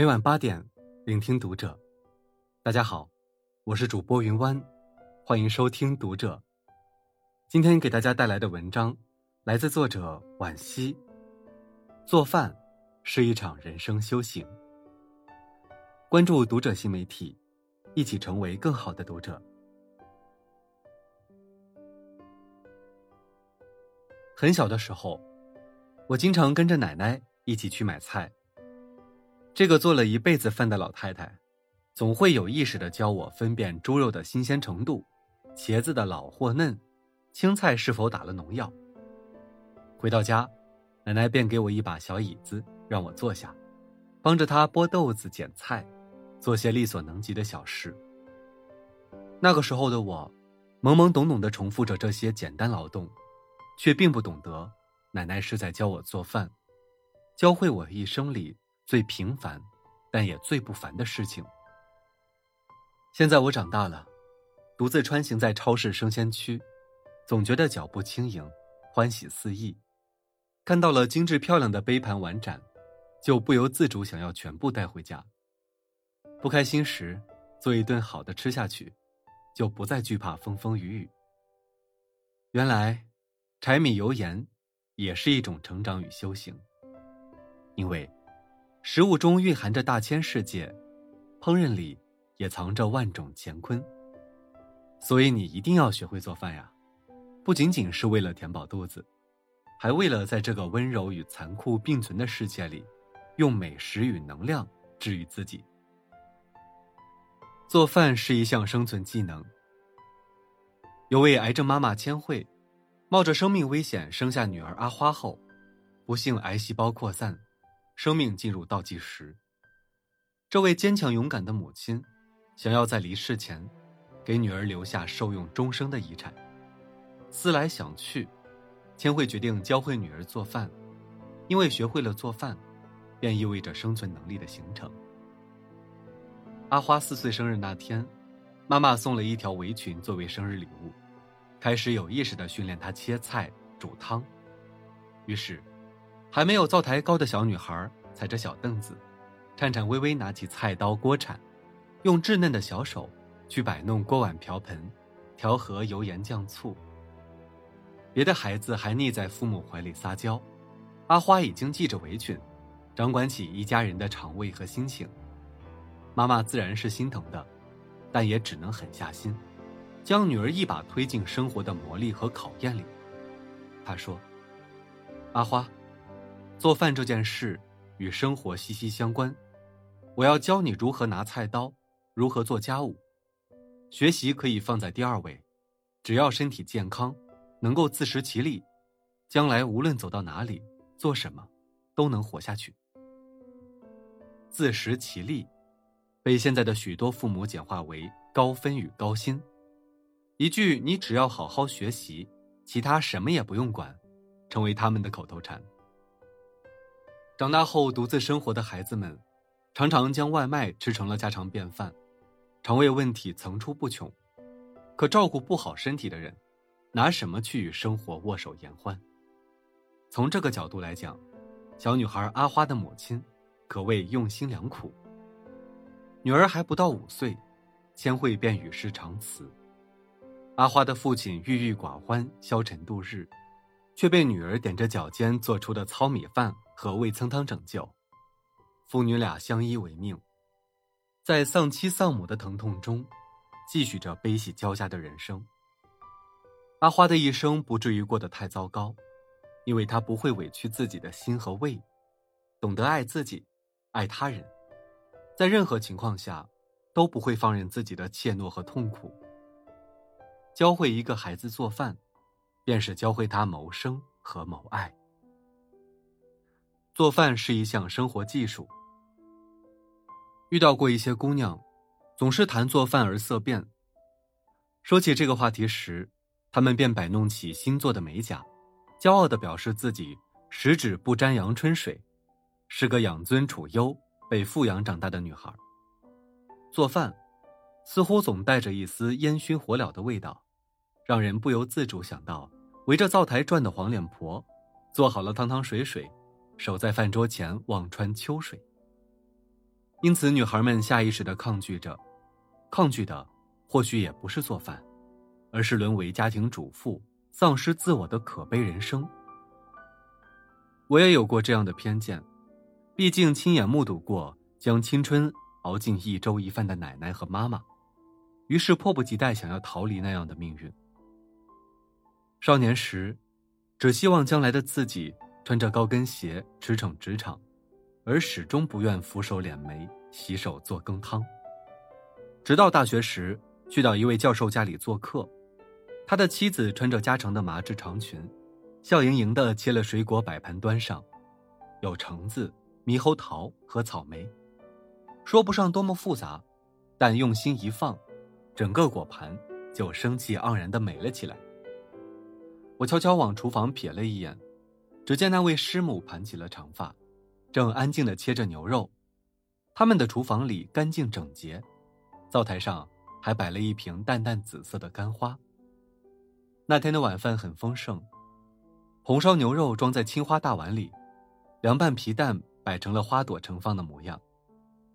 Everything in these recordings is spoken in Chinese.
每晚八点，聆听读者。大家好，我是主播云湾，欢迎收听读者。今天给大家带来的文章来自作者惋惜。做饭是一场人生修行。关注读者新媒体，一起成为更好的读者。很小的时候，我经常跟着奶奶一起去买菜。这个做了一辈子饭的老太太，总会有意识的教我分辨猪肉的新鲜程度、茄子的老或嫩、青菜是否打了农药。回到家，奶奶便给我一把小椅子，让我坐下，帮着她剥豆子、剪菜，做些力所能及的小事。那个时候的我，懵懵懂懂的重复着这些简单劳动。却并不懂得，奶奶是在教我做饭，教会我一生里最平凡，但也最不凡的事情。现在我长大了，独自穿行在超市生鲜区，总觉得脚步轻盈，欢喜四溢。看到了精致漂亮的杯盘碗盏，就不由自主想要全部带回家。不开心时，做一顿好的吃下去，就不再惧怕风风雨雨。原来。柴米油盐，也是一种成长与修行。因为，食物中蕴含着大千世界，烹饪里也藏着万种乾坤。所以你一定要学会做饭呀，不仅仅是为了填饱肚子，还为了在这个温柔与残酷并存的世界里，用美食与能量治愈自己。做饭是一项生存技能。有位癌症妈妈千惠。冒着生命危险生下女儿阿花后，不幸癌细胞扩散，生命进入倒计时。这位坚强勇敢的母亲，想要在离世前，给女儿留下受用终生的遗产。思来想去，千惠决定教会女儿做饭，因为学会了做饭，便意味着生存能力的形成。阿花四岁生日那天，妈妈送了一条围裙作为生日礼物。开始有意识的训练她切菜、煮汤，于是，还没有灶台高的小女孩踩着小凳子，颤颤巍巍拿起菜刀、锅铲，用稚嫩的小手去摆弄锅碗瓢盆，调和油盐酱醋。别的孩子还腻在父母怀里撒娇，阿花已经系着围裙，掌管起一家人的肠胃和心情。妈妈自然是心疼的，但也只能狠下心。将女儿一把推进生活的磨砺和考验里，他说：“阿花，做饭这件事与生活息息相关，我要教你如何拿菜刀，如何做家务。学习可以放在第二位，只要身体健康，能够自食其力，将来无论走到哪里，做什么，都能活下去。自食其力，被现在的许多父母简化为高分与高薪。”一句“你只要好好学习，其他什么也不用管”，成为他们的口头禅。长大后独自生活的孩子们，常常将外卖吃成了家常便饭，肠胃问题层出不穷。可照顾不好身体的人，拿什么去与生活握手言欢？从这个角度来讲，小女孩阿花的母亲，可谓用心良苦。女儿还不到五岁，千惠便与世长辞。阿花的父亲郁郁寡欢，消沉度日，却被女儿踮着脚尖做出的糙米饭和味噌汤拯救。父女俩相依为命，在丧妻丧母的疼痛中，继续着悲喜交加的人生。阿花的一生不至于过得太糟糕，因为她不会委屈自己的心和胃，懂得爱自己，爱他人，在任何情况下，都不会放任自己的怯懦和痛苦。教会一个孩子做饭，便是教会他谋生和谋爱。做饭是一项生活技术。遇到过一些姑娘，总是谈做饭而色变。说起这个话题时，她们便摆弄起新做的美甲，骄傲的表示自己十指不沾阳春水，是个养尊处优、被富养长大的女孩。做饭。似乎总带着一丝烟熏火燎的味道，让人不由自主想到围着灶台转的黄脸婆，做好了汤汤水水，守在饭桌前望穿秋水。因此，女孩们下意识的抗拒着，抗拒的或许也不是做饭，而是沦为家庭主妇、丧失自我的可悲人生。我也有过这样的偏见，毕竟亲眼目睹过将青春熬进一粥一饭的奶奶和妈妈，于是迫不及待想要逃离那样的命运。少年时，只希望将来的自己穿着高跟鞋驰骋职场。而始终不愿俯首敛眉、洗手做羹汤。直到大学时，去到一位教授家里做客，他的妻子穿着加长的麻质长裙，笑盈盈的切了水果摆盘端上，有橙子、猕猴桃和草莓，说不上多么复杂，但用心一放，整个果盘就生气盎然的美了起来。我悄悄往厨房瞥了一眼，只见那位师母盘起了长发。正安静的切着牛肉，他们的厨房里干净整洁，灶台上还摆了一瓶淡淡紫色的干花。那天的晚饭很丰盛，红烧牛肉装在青花大碗里，凉拌皮蛋摆成了花朵盛放的模样，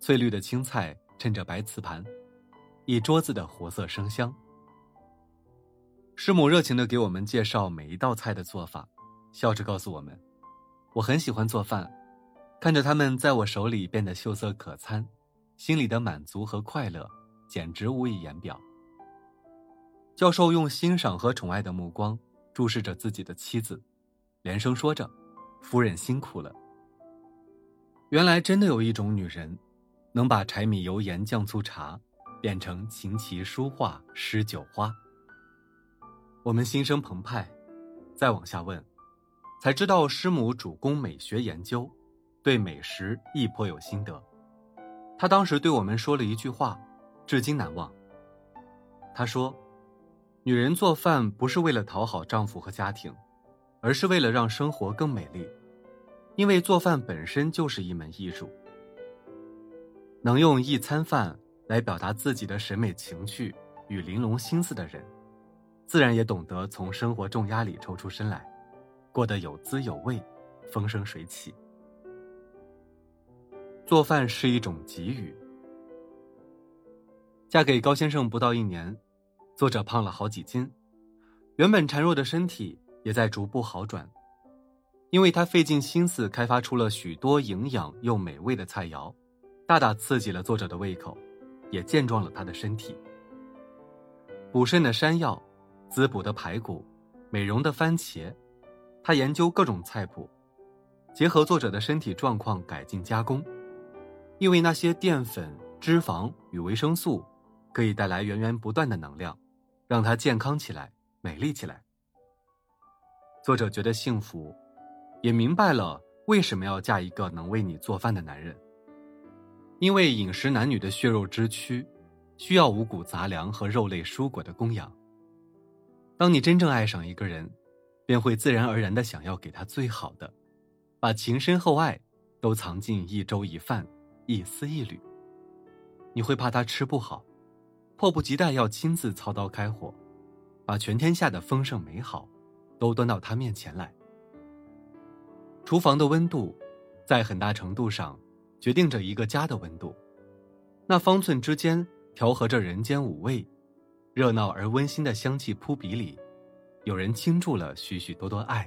翠绿的青菜衬着白瓷盘，一桌子的活色生香。师母热情的给我们介绍每一道菜的做法，笑着告诉我们：“我很喜欢做饭。”看着他们在我手里变得秀色可餐，心里的满足和快乐简直无以言表。教授用欣赏和宠爱的目光注视着自己的妻子，连声说着：“夫人辛苦了。”原来真的有一种女人，能把柴米油盐酱醋茶变成琴棋书画诗酒花。我们心生澎湃，再往下问，才知道师母主攻美学研究。对美食亦颇有心得，他当时对我们说了一句话，至今难忘。他说：“女人做饭不是为了讨好丈夫和家庭，而是为了让生活更美丽，因为做饭本身就是一门艺术。能用一餐饭来表达自己的审美情趣与玲珑心思的人，自然也懂得从生活重压里抽出身来，过得有滋有味，风生水起。”做饭是一种给予。嫁给高先生不到一年，作者胖了好几斤，原本孱弱的身体也在逐步好转，因为他费尽心思开发出了许多营养又美味的菜肴，大大刺激了作者的胃口，也健壮了他的身体。补肾的山药，滋补的排骨，美容的番茄，他研究各种菜谱，结合作者的身体状况改进加工。因为那些淀粉、脂肪与维生素，可以带来源源不断的能量，让她健康起来、美丽起来。作者觉得幸福，也明白了为什么要嫁一个能为你做饭的男人。因为饮食男女的血肉之躯，需要五谷杂粮和肉类蔬果的供养。当你真正爱上一个人，便会自然而然的想要给他最好的，把情深厚爱都藏进一粥一饭。一丝一缕，你会怕他吃不好，迫不及待要亲自操刀开火，把全天下的丰盛美好，都端到他面前来。厨房的温度，在很大程度上决定着一个家的温度，那方寸之间调和着人间五味，热闹而温馨的香气扑鼻里，有人倾注了许许多多爱。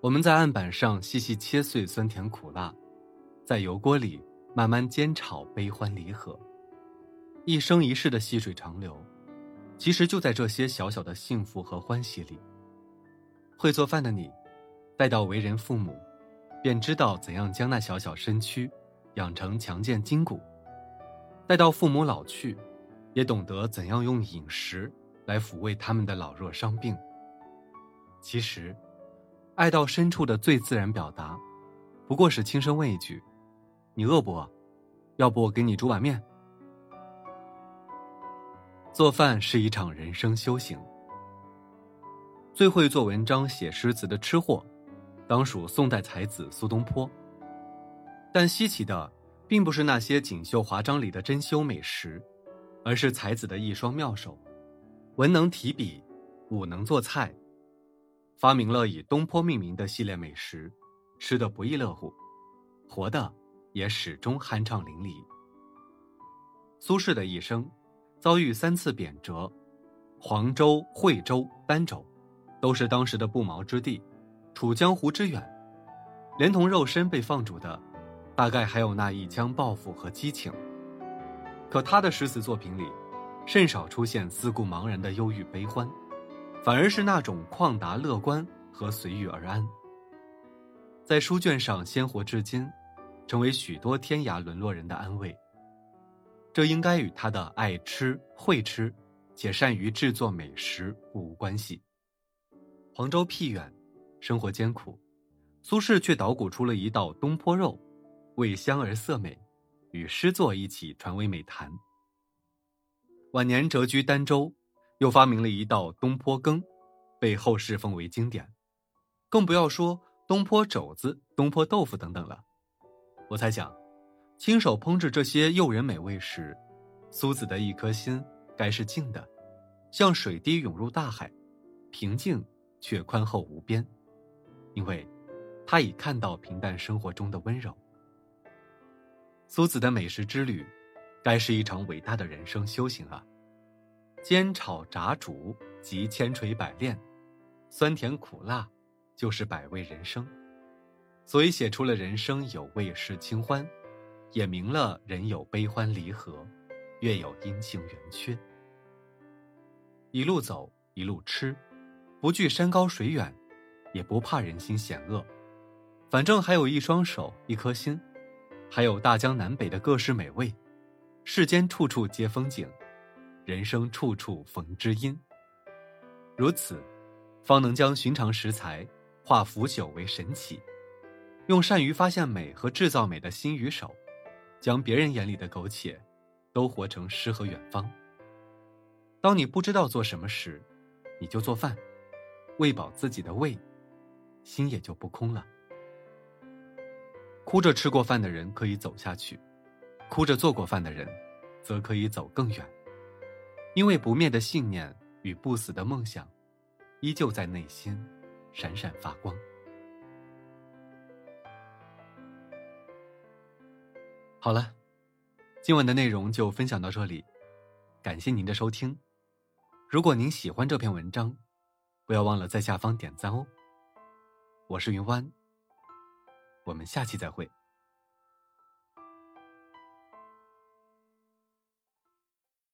我们在案板上细细切碎酸甜苦辣。在油锅里慢慢煎炒，悲欢离合，一生一世的细水长流，其实就在这些小小的幸福和欢喜里。会做饭的你，待到为人父母，便知道怎样将那小小身躯养成强健筋骨；待到父母老去，也懂得怎样用饮食来抚慰他们的老弱伤病。其实，爱到深处的最自然表达，不过是轻声问一句。你饿不饿？要不我给你煮碗面。做饭是一场人生修行。最会做文章、写诗词的吃货，当属宋代才子苏东坡。但稀奇的，并不是那些锦绣华章里的珍馐美食，而是才子的一双妙手，文能提笔，武能做菜，发明了以东坡命名的系列美食，吃的不亦乐乎，活的。也始终酣畅淋漓。苏轼的一生遭遇三次贬谪，黄州、惠州、儋州，都是当时的不毛之地，处江湖之远，连同肉身被放逐的，大概还有那一腔抱负和激情。可他的诗词作品里，甚少出现四顾茫然的忧郁悲欢，反而是那种旷达乐观和随遇而安。在书卷上鲜活至今，成为许多天涯沦落人的安慰。这应该与他的爱吃、会吃，且善于制作美食无关系。黄州僻远，生活艰苦，苏轼却捣鼓出了一道东坡肉，味香而色美，与诗作一起传为美谈。晚年谪居儋州，又发明了一道东坡羹，被后世奉为经典。更不要说。东坡肘子、东坡豆腐等等了。我猜想，亲手烹制这些诱人美味时，苏子的一颗心该是静的，像水滴涌入大海，平静却宽厚无边，因为他已看到平淡生活中的温柔。苏子的美食之旅，该是一场伟大的人生修行啊！煎炒炸煮及千锤百炼，酸甜苦辣。就是百味人生，所以写出了人生有味是清欢，也明了人有悲欢离合，月有阴晴圆缺。一路走，一路吃，不惧山高水远，也不怕人心险恶，反正还有一双手，一颗心，还有大江南北的各式美味。世间处处皆风景，人生处处逢知音。如此，方能将寻常食材。化腐朽为神奇，用善于发现美和制造美的心与手，将别人眼里的苟且，都活成诗和远方。当你不知道做什么时，你就做饭，喂饱自己的胃，心也就不空了。哭着吃过饭的人可以走下去，哭着做过饭的人，则可以走更远，因为不灭的信念与不死的梦想，依旧在内心。闪闪发光。好了，今晚的内容就分享到这里，感谢您的收听。如果您喜欢这篇文章，不要忘了在下方点赞哦。我是云湾，我们下期再会。